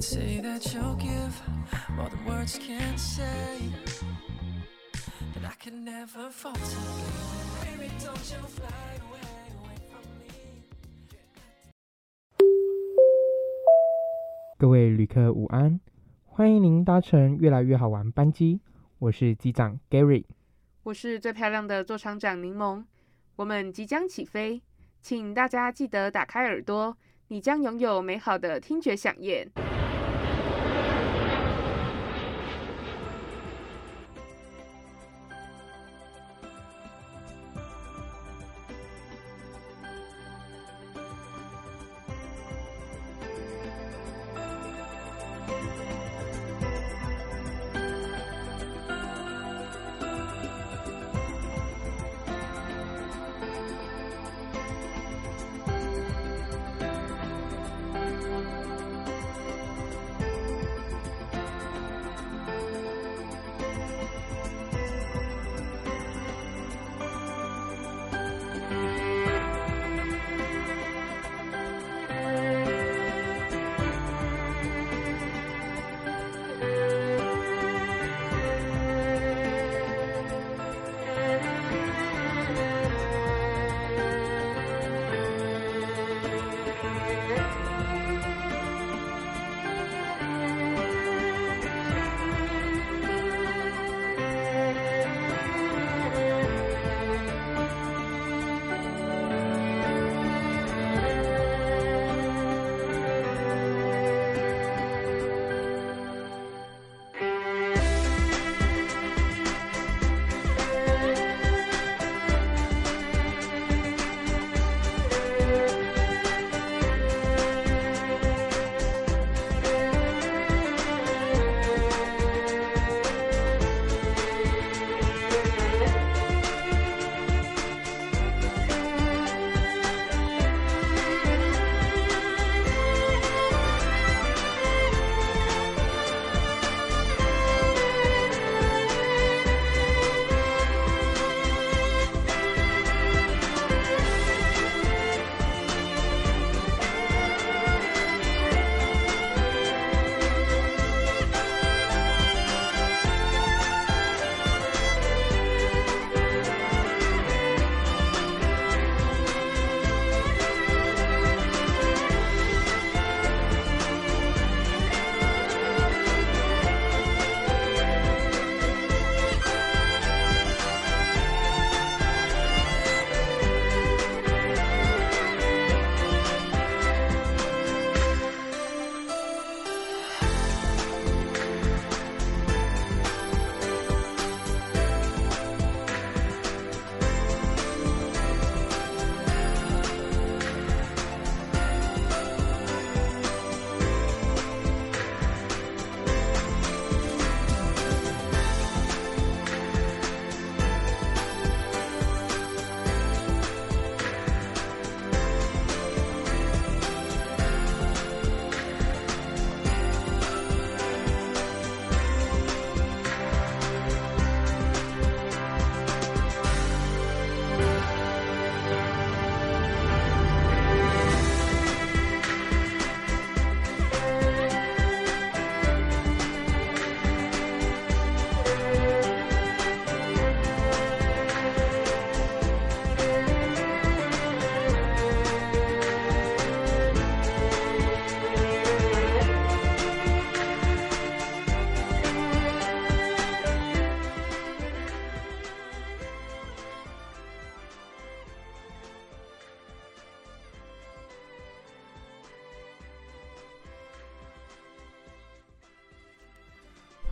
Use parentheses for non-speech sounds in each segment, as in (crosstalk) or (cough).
And say that you'll give more than words can say. That I can never falter. Baby, don't you fly away, away from me. 各位旅客午安，欢迎您搭乘越来越好玩班机，我是机长 Gary。我是最漂亮的座舱长柠檬，我们即将起飞，请大家记得打开耳朵，你将拥有美好的听觉响宴。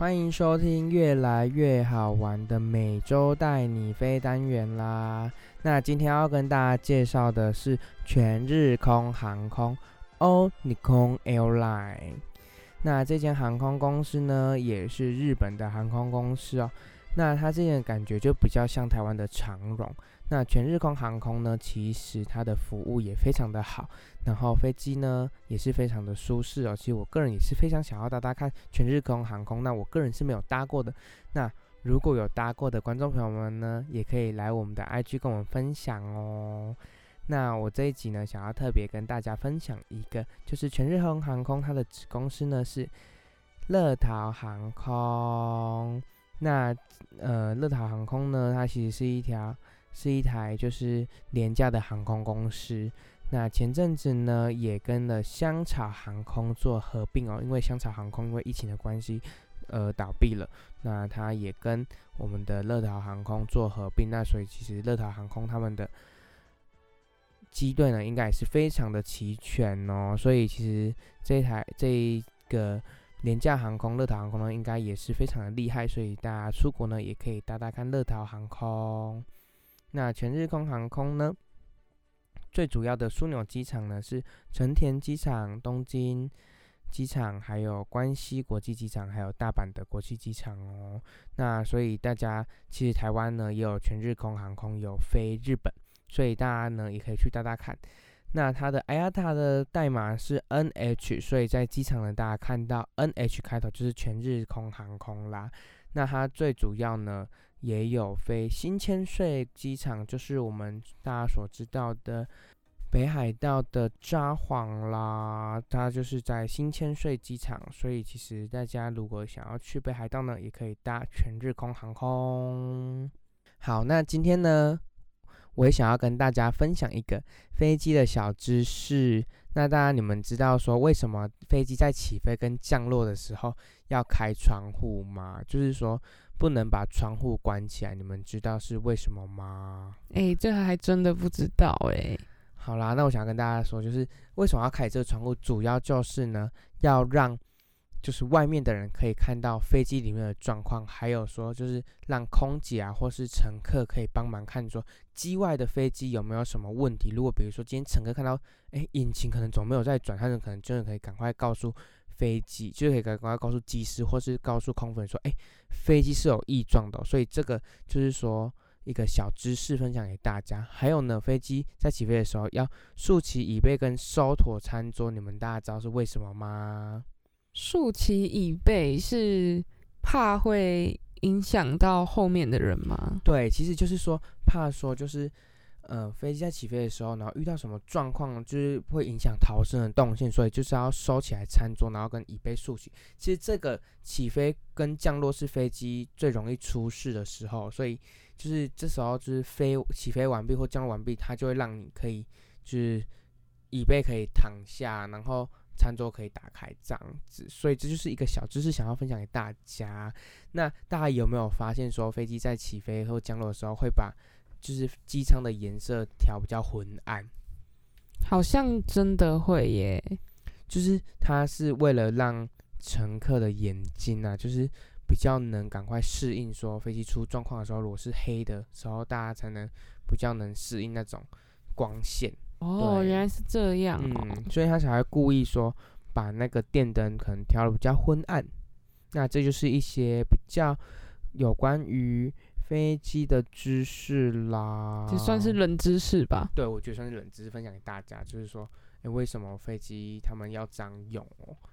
欢迎收听越来越好玩的每周带你飞单元啦。那今天要跟大家介绍的是全日空航空 （All Nippon Airline）。那这间航空公司呢，也是日本的航空公司哦。那它这件感觉就比较像台湾的长荣。那全日空航空呢，其实它的服务也非常的好，然后飞机呢也是非常的舒适哦。其实我个人也是非常想要搭搭看全日空航空，那我个人是没有搭过的。那如果有搭过的观众朋友们呢，也可以来我们的 IG 跟我们分享哦。那我这一集呢，想要特别跟大家分享一个，就是全日空航空它的子公司呢是乐桃航空。那呃，乐桃航空呢，它其实是一条是一台就是廉价的航空公司。那前阵子呢，也跟了香草航空做合并哦，因为香草航空因为疫情的关系，呃，倒闭了。那它也跟我们的乐桃航空做合并，那所以其实乐桃航空他们的机队呢，应该也是非常的齐全哦。所以其实这一台这一个。廉价航空乐桃航空呢，应该也是非常的厉害，所以大家出国呢也可以搭搭看乐桃航空。那全日空航空呢，最主要的枢纽机场呢是成田机场、东京机场，还有关西国际机场，还有大阪的国际机场哦。那所以大家其实台湾呢也有全日空航空有飞日本，所以大家呢也可以去搭搭看。那它的 IATA 的代码是 NH，所以在机场呢，大家看到 NH 开头就是全日空航空啦。那它最主要呢，也有飞新千岁机场，就是我们大家所知道的北海道的札幌啦。它就是在新千岁机场，所以其实大家如果想要去北海道呢，也可以搭全日空航空。好，那今天呢？我也想要跟大家分享一个飞机的小知识。那当然，你们知道说为什么飞机在起飞跟降落的时候要开窗户吗？就是说不能把窗户关起来。你们知道是为什么吗？哎，这还真的不知道哎。好啦，那我想跟大家说，就是为什么要开这个窗户，主要就是呢，要让。就是外面的人可以看到飞机里面的状况，还有说就是让空姐啊或是乘客可以帮忙看说机外的飞机有没有什么问题。如果比如说今天乘客看到哎引擎可能总没有在转，他们可能真的可以赶快告诉飞机，就可以赶快告诉机师或是告诉空服说哎飞机是有异状的。所以这个就是说一个小知识分享给大家。还有呢，飞机在起飞的时候要竖起椅背跟收妥餐桌，你们大家知道是为什么吗？竖起椅背是怕会影响到后面的人吗？对，其实就是说怕说就是，呃，飞机在起飞的时候，然后遇到什么状况，就是会影响逃生的动线，所以就是要收起来餐桌，然后跟椅背竖起。其实这个起飞跟降落是飞机最容易出事的时候，所以就是这时候就是飞起飞完毕或降落完毕，它就会让你可以就是椅背可以躺下，然后。餐桌可以打开这样子，所以这就是一个小知识，想要分享给大家。那大家有没有发现，说飞机在起飞或降落的时候，会把就是机舱的颜色调比较昏暗？好像真的会耶，就是它是为了让乘客的眼睛啊，就是比较能赶快适应，说飞机出状况的时候，如果是黑的时候，大家才能比较能适应那种光线。哦，原来是这样。嗯，所以他才会故意说把那个电灯可能调的比较昏暗。那这就是一些比较有关于飞机的知识啦，这算是冷知识吧？对，我觉得算是冷知识，分享给大家，就是说，哎，为什么飞机他们要这样用？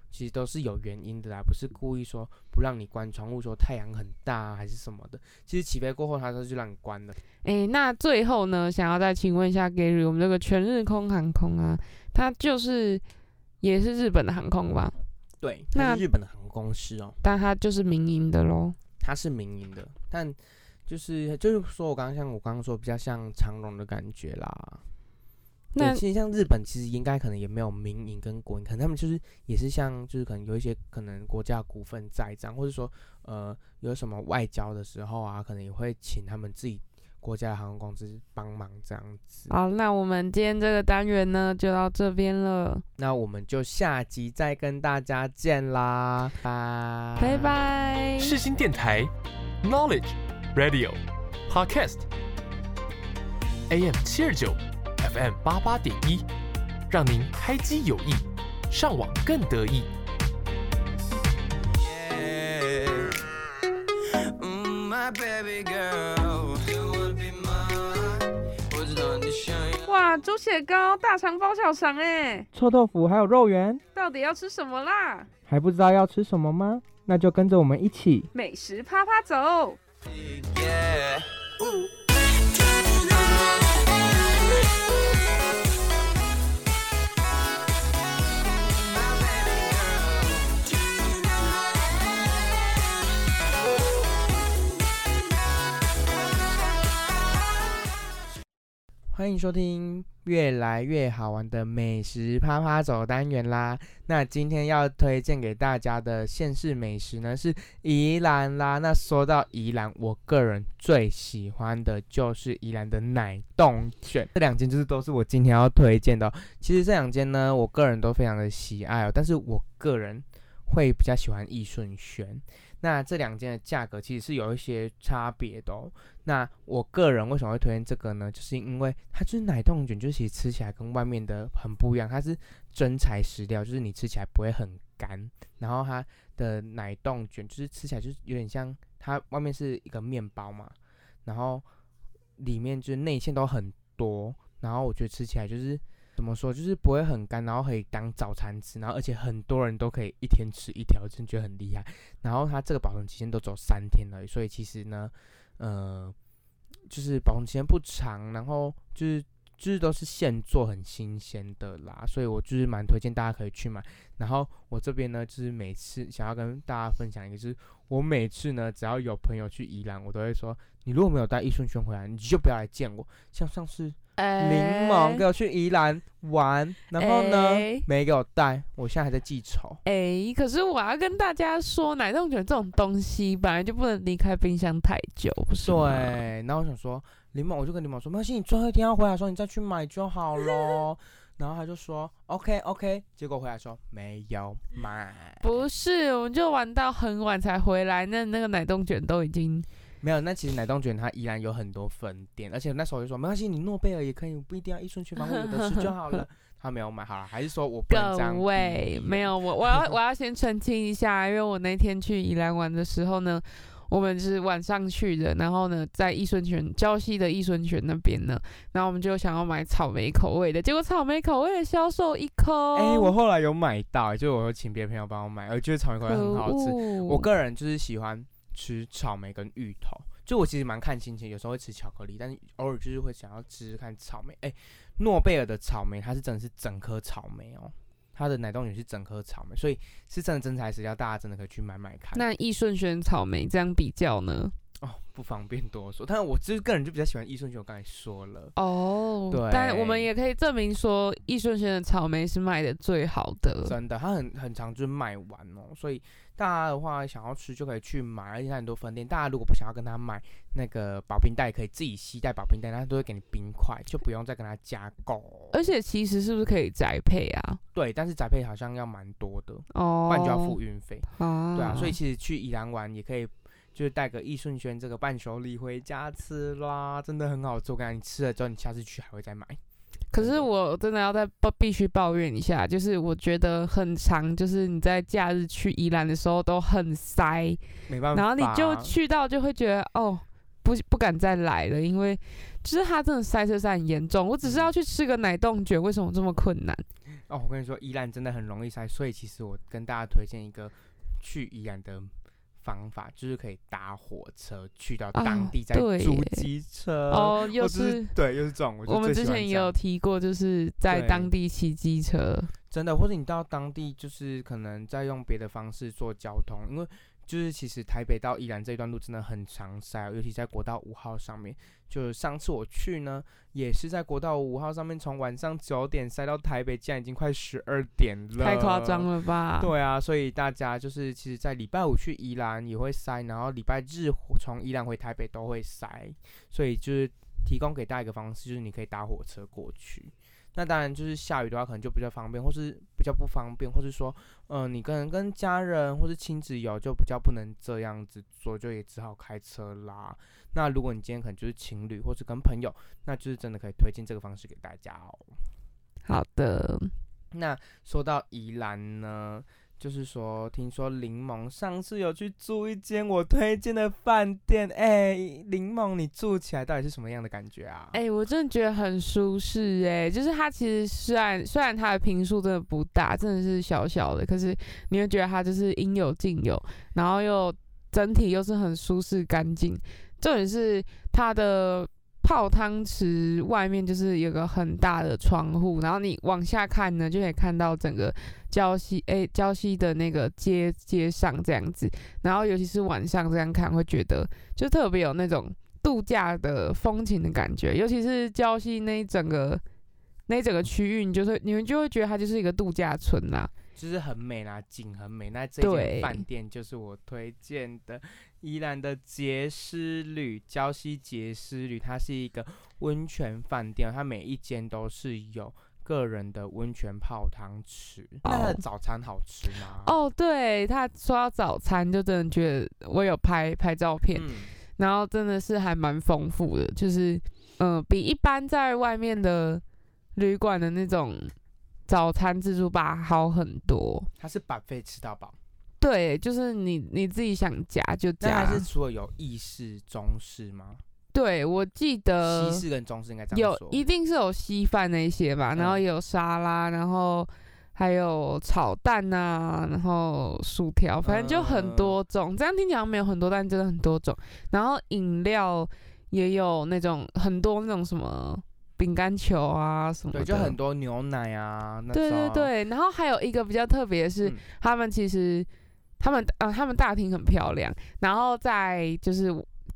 其实都是有原因的啦，不是故意说不让你关窗户，说太阳很大还是什么的。其实起飞过后，他都就让你关了。哎，那最后呢，想要再请问一下 Gary，我们这个全日空航空啊，它就是也是日本的航空吧？对，那日本的航空公司哦，但它就是民营的喽。它是民营的，但就是就是说我刚刚像我刚刚说，比较像长龙的感觉啦。那其实像日本，其实应该可能也没有民营跟国营，可能他们就是也是像就是可能有一些可能国家股份在这样，或者说呃有什么外交的时候啊，可能也会请他们自己国家的航空公司帮忙这样子。好，那我们今天这个单元呢就到这边了，那我们就下集再跟大家见啦，拜拜拜。世新电台 Knowledge Radio Podcast AM 七二九 FM 八八点一，让您开机有意，上网更得意。Mm。哇，猪血糕、大肠包小肠哎，臭豆腐还有肉圆，到底要吃什么啦？还不知道要吃什么吗？那就跟着我们一起。美食啪啪走。Yeah. 欢迎收听越来越好玩的美食啪啪走单元啦。那今天要推荐给大家的县市美食呢是宜兰啦。那说到宜兰，我个人最喜欢的就是宜兰的奶冻卷，这两间就是都是我今天要推荐的、其实这两间呢，我个人都非常的喜爱哦，但是我个人会比较喜欢益顺轩。那这两间的价格其实是有一些差别的哦。那我个人为什么会推荐这个呢？就是因为它就是奶冻卷，就是其实吃起来跟外面的很不一样，它是真材实料，就是你吃起来不会很干。然后它的奶冻卷就是吃起来就是有点像它外面是一个面包嘛，然后里面就是内馅都很多，然后我觉得吃起来就是怎么说，就是不会很干，然后可以当早餐吃，然后而且很多人都可以一天吃一条，真觉得很厉害。然后它这个保存期限都走三天而已，所以其实呢，呃，就是保存期间不长，然后就是就是都是现做，很新鲜的啦，所以我就是蛮推荐大家可以去买。然后我这边呢，就是每次想要跟大家分享一个，就是我每次呢，只要有朋友去宜兰，我都会说，你如果没有带益顺轩回来，你就不要来见我。像上次柠檬给我去宜兰玩，然后呢、哎没给我带，我现在还在记仇。哎、可是我要跟大家说，奶冻卷这种东西本来就不能离开冰箱太久，不是？对，然后我想说，柠檬，我就跟柠檬说，没关系，你最后一天要回来的时候，你再去买就好咯。(laughs) 然后他就说 OK OK，结果回来说没有买，不是，我们就玩到很晚才回来，那那个奶冻卷都已经没有。那其实奶冻卷它依然有很多分店，而且那时候我就说没关系，你诺贝尔也可以，不一定要一顺全方我有的吃就好了。(laughs) 他没有买，好了，还是说我不能这样各位没有我，我 (laughs) 要我要先澄清一下，因为我那天去宜兰玩的时候呢，我们是晚上去的，然后呢，在益顺泉礁溪的益顺泉那边呢，然后我们就想要买草莓口味的，结果草莓口味的销售一空。哎、我后来有买到，就我有请别的朋友帮我买，我觉得草莓口味很好吃。我我个人就是喜欢吃草莓跟芋头，就我其实蛮看心情，有时候会吃巧克力，但是偶尔就是会想要吃吃看草莓。哎、诺贝尔的草莓它是真的是整颗草莓哦，它的奶冻也是整颗草莓，所以是真的真材实料，大家真的可以去买买看。那益顺轩草莓这样比较呢？哦，不方便多说，但是我就是个人就比较喜欢益顺轩，我刚才说了。哦，对但我们也可以证明说，益顺轩的草莓是卖的最好的。真的，它很很长，就是卖完哦，所以大家的话想要吃就可以去买，而且它很多分店。大家如果不想要跟他买那个保冰袋，可以自己携带保冰袋，它都会给你冰块，就不用再跟他加购。而且其实是不是可以宅配啊？对，但是宅配好像要蛮多的，哦，不然就要付运费。啊对啊，所以其实去宜兰玩也可以。就是带个易顺轩这个伴手礼回家吃啦，真的很好吃。我跟你讲，你吃了之后，你下次去还会再买。可是我真的要再抱必须抱怨一下，就是我觉得很长，就是你在假日去宜兰的时候都很塞，没办法，然后你就去到就会觉得哦，不不敢再来了，因为就是它真的塞车塞很严重。我只是要去吃个奶冻卷，为什么这么困难？哦，我跟你说，宜兰真的很容易塞，所以其实我跟大家推荐一个去宜兰的方法，就是可以搭火车去到当啊地，再对租机车。哦，我又就是对，又是这种。我我们之前也有提过，就是在当地骑机车。真的，或者你到当地就是可能再用别的方式做交通，因为就是其实台北到宜兰这一段路真的很长塞哦，尤其在国道五号上面。就是上次我去呢，也是在国道五号上面，从晚上九点塞到台北，竟然已经快十二点了，太夸张。了吧？对啊，所以大家就是其实，在礼拜五去宜兰也会塞，然后礼拜日从宜兰回台北都会塞，所以就是提供给大家一个方式，就是你可以搭火车过去。那当然就是下雨的话，可能就比较方便，或是比较不方便，或是说，嗯、你可能跟家人或是亲子游就比较不能这样子做，就也只好开车啦。那如果你今天可能就是情侣或是跟朋友，那就是真的可以推荐这个方式给大家哦。好的，那说到宜兰呢，就是说，听说柠檬上次有去住一间我推荐的饭店，哎、柠檬你住起来到底是什么样的感觉啊？哎、我真的觉得很舒适哎、就是它其实虽然虽然它的平数真的不大，真的是小小的，可是你会觉得它就是应有尽有，然后又整体又是很舒适干净。重点是它的泡汤池外面就是有个很大的窗户，然后你往下看呢，就可以看到整个礁溪哎礁溪的那个街街上这样子，然后尤其是晚上这样看，会觉得就特别有那种度假的风情的感觉，尤其是礁溪那一整个那一整个区域，你就是你们就会觉得它就是一个度假村啦。就是很美啦，景很美。那这间饭店就是我推荐的宜兰的杰斯旅，礁溪杰斯旅，它是一个温泉饭店，它每一间都是有个人的温泉泡汤池。那它的哦早餐好吃吗？哦，对，他说到早餐，就真的觉得我有拍拍照片，嗯，然后真的是还蛮丰富的，就是嗯、呃比一般在外面的旅馆的那种早餐自助吧好很多。它是把费吃到饱。对，就是你你自己想夹就那夹它。是除了有意式、中式吗？对，我记得西式跟中式应该。有一定是有稀饭那些吧，然后有沙拉，然后还有炒蛋呐、然后薯条，反正就很嗯多种。这样听起来没有很多，但真的很多种。然后饮料也有那种很多那种什么饼干球啊什么的，对，就很多牛奶啊，那对对对。然后还有一个比较特别的是，嗯他们其实他们呃他们大厅很漂亮，然后在就是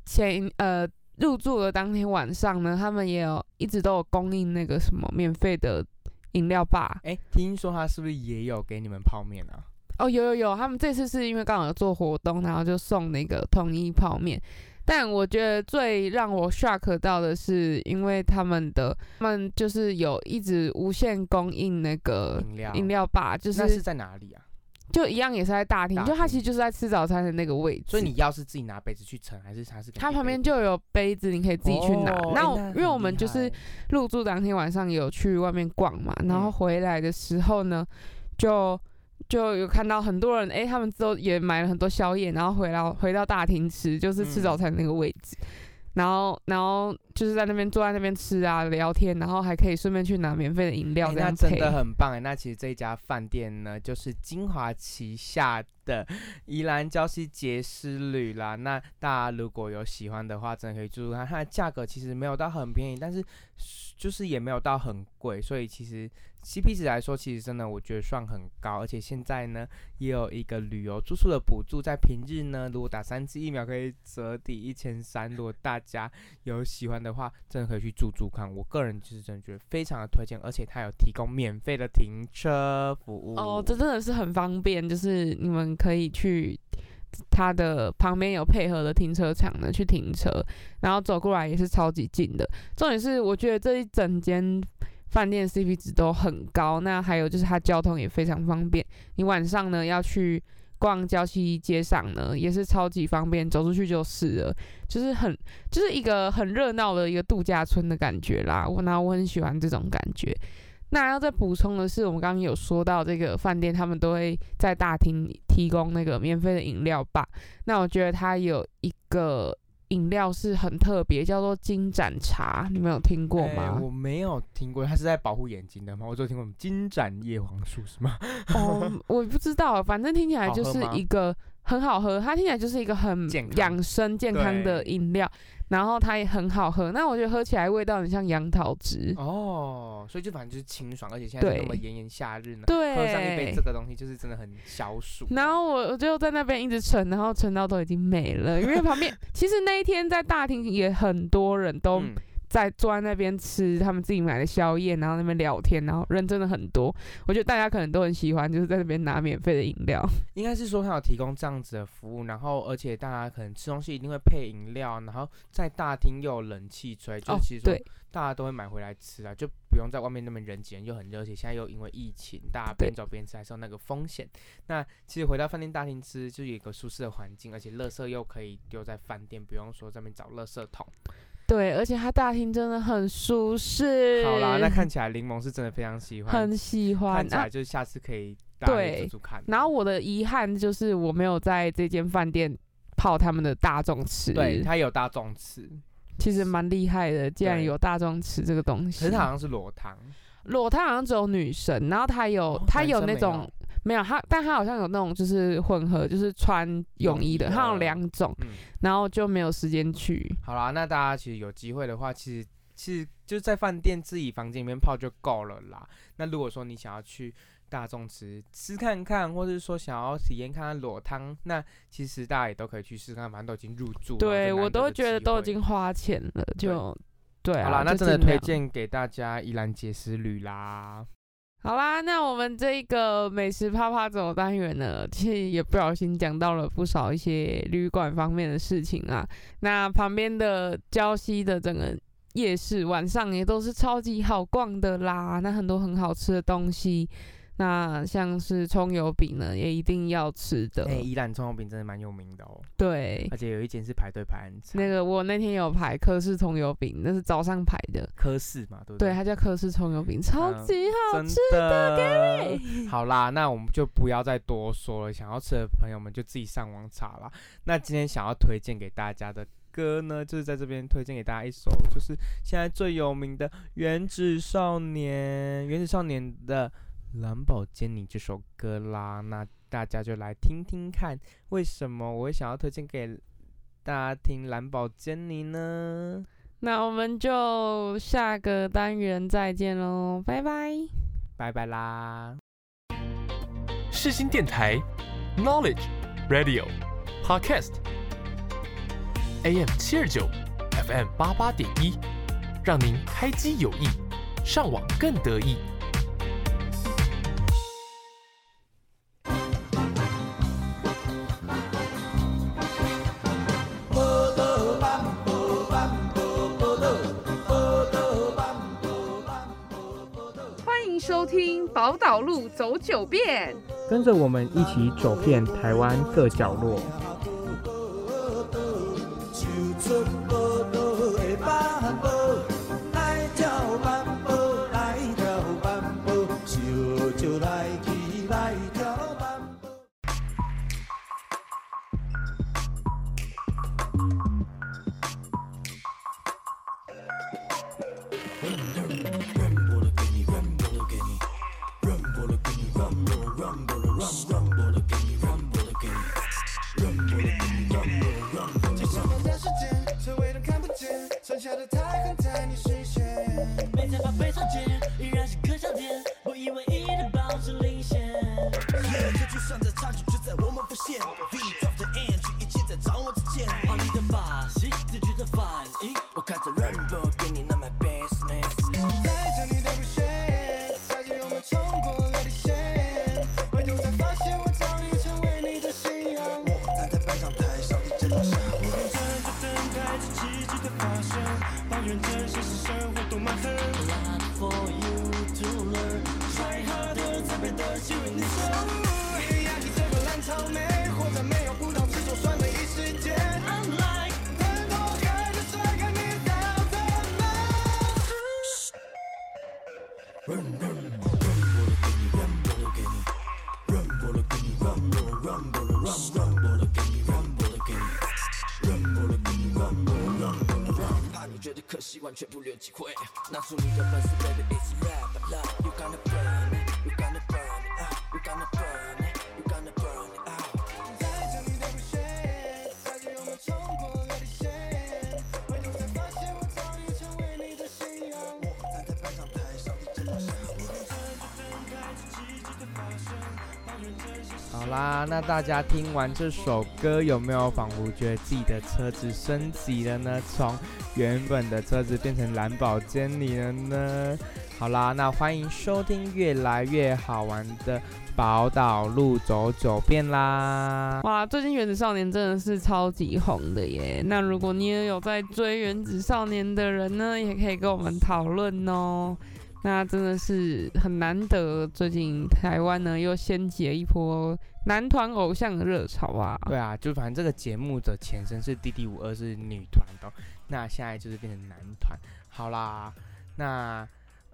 前呃入住的当天晚上呢，他们也有一直都有供应那个什么免费的饮料吧。哎、听说他是不是也有给你们泡面啊？哦，有有有，他们这次是因为刚好有做活动，然后就送那个统一泡面。但我觉得最让我 shock 到的是，因为他们的他们就是有一直无限供应那个饮料饮料吧，就那是在哪里啊？就一样也是在大厅，大就他其实就是在吃早餐的那个位置。所以你要是自己拿杯子去盛，还是他是他旁边就有杯子，你可以自己去拿。那因为我们就是入住当天晚上有去外面逛嘛，然后嗯回来的时候呢，就就有看到很多人，诶，他们都也买了很多宵夜，然后回到回到大厅吃，就是吃嗯早餐那个位置。然后，然后就是在那边坐在那边吃啊，聊天，然后还可以顺便去拿免费的饮料，哎这样真的很棒哎。那其实这一家饭店呢，就是金华旗下 (laughs) 的宜兰礁溪杰诗旅啦。那大家如果有喜欢的话，真的可以住住看。它的价格其实没有到很便宜，但是就是也没有到很贵，所以其实 CP 值来说，其实真的我觉得算很高。而且现在呢，也有一个旅游住宿的补助，在平日呢，如果打三支疫苗可以折抵一千三。如果大家有喜欢的话，真的可以去住住看。我个人就是真的觉得非常的推荐，而且它有提供免费的停车服务。哦，这真的是很方便，就是你们可以去它的旁边有配合的停车场呢去停车，然后走过来也是超级近的。重点是我觉得这一整间饭店 CP 值都很高，那还有就是它交通也非常方便，你晚上呢要去。逛礁溪街上呢，也是超级方便，走出去就是了，就是很就是一个很热闹的一个度假村的感觉啦。我那我很喜欢这种感觉。那要再补充的是，我们刚刚有说到这个饭店，他们都会在大厅提供那个免费的饮料吧。那我觉得它有一个饮料是很特别，叫做金盏茶，你们有听过哎吗？我没有听过，它是在保护眼睛的吗？我只有听过金盏叶黄素是吗？哦，(laughs) 我不知道，反正听起来就是一个很好喝，它听起来就是一个很养生健康的饮料。然后它也很好喝。那我觉得喝起来味道很像杨桃汁。哦，所以就反正就是清爽，而且现在是那么炎炎夏日呢，对，喝上一杯这个东西就是真的很消暑。然后我我就在那边一直存，然后存到都已经没了，因为旁边 (laughs) 其实那一天在大厅也很多人都嗯在坐在那边吃他们自己买的宵夜，然后那边聊天，然后人真的很多。我觉得大家可能都很喜欢，就是在那边拿免费的饮料。应该是说他有提供这样子的服务，然后而且大家可能吃东西一定会配饮料，然后在大厅又有冷气吹，就其实大家都会买回来吃啊，就不用在外面那么人挤人又很热，而且现在又因为疫情，大家边走边吃还是有那个风险。那其实回到饭店大厅吃，就有一个舒适的环境，而且垃圾又可以丢在饭店，不用说在那边找垃圾桶。对，而且它大厅真的很舒适。好啦，那看起来柠檬是真的非常喜欢，很喜欢啊看起来。就是下次可以大家也对煮煮看。然后我的遗憾就是我没有在这间饭店泡他们的大众池。对，它有大众吃，其实蛮厉害的，竟然有大众池这个东西。可是它好像是裸汤。裸汤好像只有女生，然后它有、哦它有那种有没有他，但他好像有那种就是混合，就是穿泳衣的，泳衣它有的两种，嗯，然后就没有时间去。好啦，那大家其实有机会的话，其实其实就在饭店自己房间里面泡就够了啦。那如果说你想要去大众池吃看看，或者是说想要体验看看裸汤，那其实大家也都可以去试看，反正都已经入住了，对我都觉得都已经花钱了，就对啊。好啦，那真的推荐给大家宜兰杰斯旅啦。好啦，那我们这个美食啪啪走单元呢，其实也不小心讲到了不少一些旅馆方面的事情啊。那旁边的礁溪的整个夜市晚上也都是超级好逛的啦，那很多很好吃的东西。那像是葱油饼呢，也一定要吃的。哎、宜兰葱油饼真的蛮有名的哦，对，而且有一间是排队排很长，那个我那天有排科氏葱油饼，那是早上排的。科室嘛，对不对，对？它叫科氏葱油饼，超嗯级好真吃。的，(laughs) 好啦，那我们就不要再多说了。想要吃的朋友们就自己上网查啦。那今天想要推荐给大家的歌呢，就是在这边推荐给大家一首，就是现在最有名的《原子少年》，《原子少年》的《蓝宝坚尼》这首歌啦。那大家就来听听看，为什么我会想要推荐给大家听《蓝宝坚尼》呢？那我们就下个单元再见喽，拜拜。拜拜啦！世新电台 Knowledge Radio Podcast AM 七二九 FM 八八点一，让您开机有益，上网更得意。收听宝岛路走九遍。跟着我们一起走遍台湾各角落。啦，那大家听完这首歌，有没有仿佛觉得自己的车子升级了呢？从原本的车子变成蓝宝坚尼了呢？好啦，那欢迎收听越来越好玩的宝岛路走九遍啦！哇，最近《原子少年》真的是超级红的耶！那如果你也有在追《原子少年》的人呢，也可以跟我们讨论哦。那真的是很难得，最近台湾呢又掀起了一波男团偶像的热潮啊！对啊，就反正这个节目的前身是 D D 五二是女团的，那现在就是变成男团。好啦，那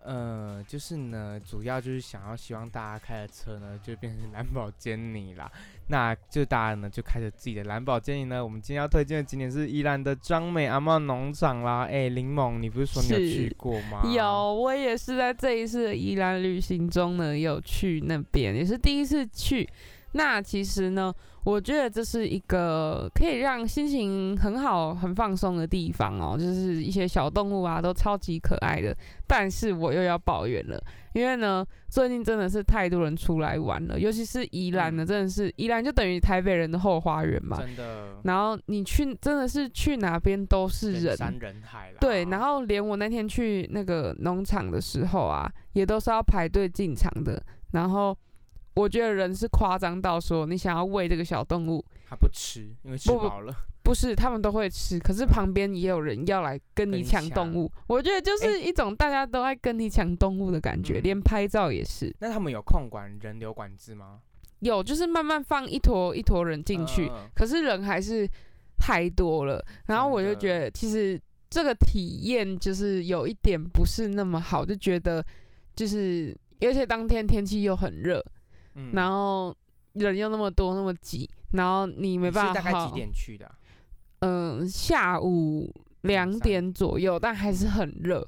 呃，就是呢，主要就是想要希望大家开的车呢，就变成蓝宝坚尼啦。那就大家呢就开着自己的蓝宝坚尼呢。我们今天要推荐的景点是宜兰的张美阿茂农场啦。哎，林猛，你不是说你有去过吗？有，我也是在这一次的宜兰旅行中呢，有去那边，也是第一次去。那其实呢，我觉得这是一个可以让心情很好、很放松的地方哦。就是一些小动物啊，都超级可爱的。但是我又要抱怨了，因为呢，最近真的是太多人出来玩了，尤其是宜兰呢，真的是宜兰就等于台北人的后花园嘛。真的然后你去，真的是去哪边都是人，人山人海啦。对，然后连我那天去那个农场的时候啊，也都是要排队进场的。然后我觉得人是夸张到说，你想要喂这个小动物，它不吃，因为吃饱了。不是他们都会吃，(laughs) 可是旁边也有人要来跟你抢抢动物。我觉得就是一种大家都爱跟你抢动物的感觉，嗯。连拍照也是。那他们有控管人流管制吗？有，就是慢慢放一坨一坨人进去，嗯。可是人还是太多了，然后我就觉得其实这个体验就是有一点不是那么好，就觉得就是而且当天天气又很热，嗯。然后人又那么多那么挤，然后你没办法是大概几点去的？啊、嗯、下午两点左右，但还是很热，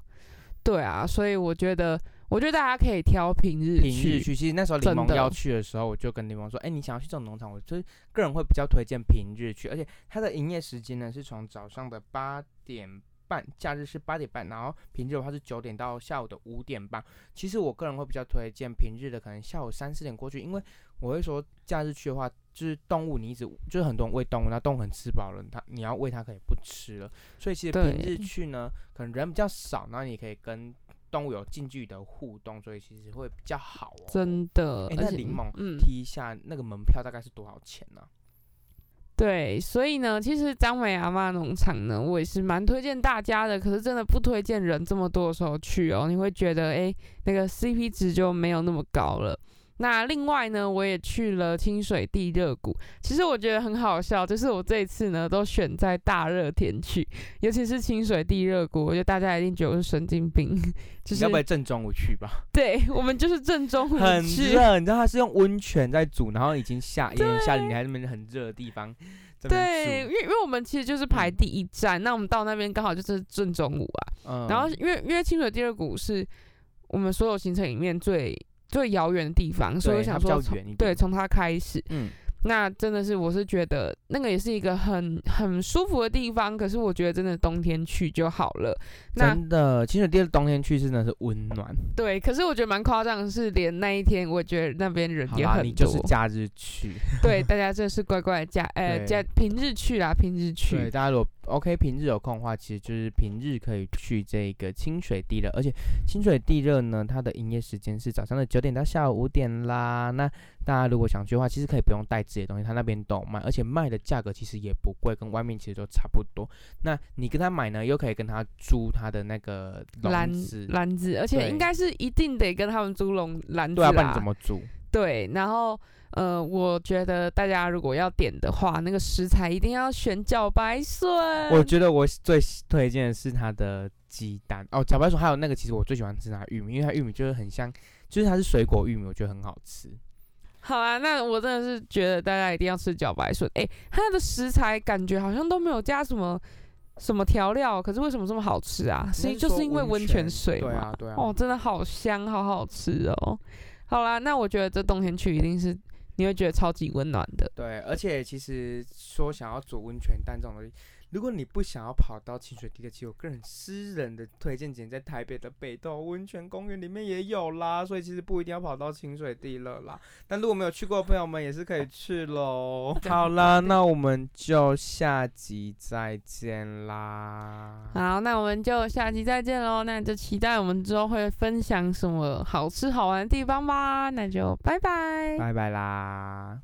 对啊，所以我觉得我觉得大家可以挑平日去。平日去，其实那时候柠檬要去的时候，我就跟柠檬说，哎、你想要去这种农场，我就是个人会比较推荐平日去，而且它的营业时间呢是从早上的八点半，假日是八点半，然后平日的话是九点到下午的五点半。其实我个人会比较推荐平日的，可能下午三四点过去，因为我会说假日去的话，就是动物你一直就是很多人喂动物，那动物很吃饱了，它你要喂它可以不吃了，所以其实平日去呢，可能人比较少，然后你可以跟动物有近距离的互动，所以其实会比较好哦。真的，哎那柠檬嗯，提一下那个门票大概是多少钱呢、对，所以呢，其实张美阿妈农场呢，我也是蛮推荐大家的。可是真的不推荐人这么多的时候去哦，你会觉得诶，那个 CP 值就没有那么高了。那另外呢，我也去了清水地热谷。其实我觉得很好笑，就是我这一次呢都选在大热天去，尤其是清水地热谷，我觉得大家一定觉得我是神经病，就是你要不要正中午去吧？(laughs) 对我们就是正中午很，热，你知道它是用温泉在煮，然后已经下炎下雨，你还在那边很热的地方对，因为因为我们其实就是排嗯第一站，那我们到那边刚好就是正中午啊。嗯然后因为因为清水地热谷是我们所有行程里面最最遥远的地方，所以我想说对从它开始，嗯，那真的是我是觉得那个也是一个很很舒服的地方，可是我觉得真的冬天去就好了。那真的，清水地的冬天去真的是温暖。对，可是我觉得蛮夸张的是，连那一天我觉得那边人，也很多。你就是假日去，对，大家真的是乖乖的假呃假平日去啦，平日对，去。大家如果 OK 平日有空的话，其实就是平日可以去这个清水地热，而且清水地热呢，它的营业时间是早上的九点到下午五点啦。那大家如果想去的话，其实可以不用带自己的东西，他那边都有卖，而且卖的价格其实也不贵，跟外面其实都差不多。那你跟他买呢，又可以跟他租他的那个篮笼子，篮子，而且应该是一定得跟他们租笼篮子对啊，不然你怎么租？对，然后呃，我觉得大家如果要点的话，那个食材一定要选茭白笋。我觉得我最推荐的是它的鸡蛋哦，茭白笋还有那个，其实我最喜欢吃它的玉米，因为它玉米就是很香，就是它是水果玉米，我觉得很好吃。好啊，那我真的是觉得大家一定要吃茭白笋。诶，它的食材感觉好像都没有加什么什么调料，可是为什么这么好吃啊？是就是因为温温泉泉水嘛？对啊对啊哦，真的好香，好好吃哦。好啦，那我觉得这冬天去一定是你会觉得超级温暖的。对，而且其实说想要煮温泉蛋这种东西，如果你不想要跑到清水地的，其实我个人私人的推荐点在台北的北斗温泉公园里面也有啦，所以其实不一定要跑到清水地了啦。但如果没有去过的朋友们，也是可以去喽。好啦，那我们就下集再见啦。好，那我们就下集再见喽。那就期待我们之后会分享什么好吃好玩的地方吧。那就拜拜。拜拜啦。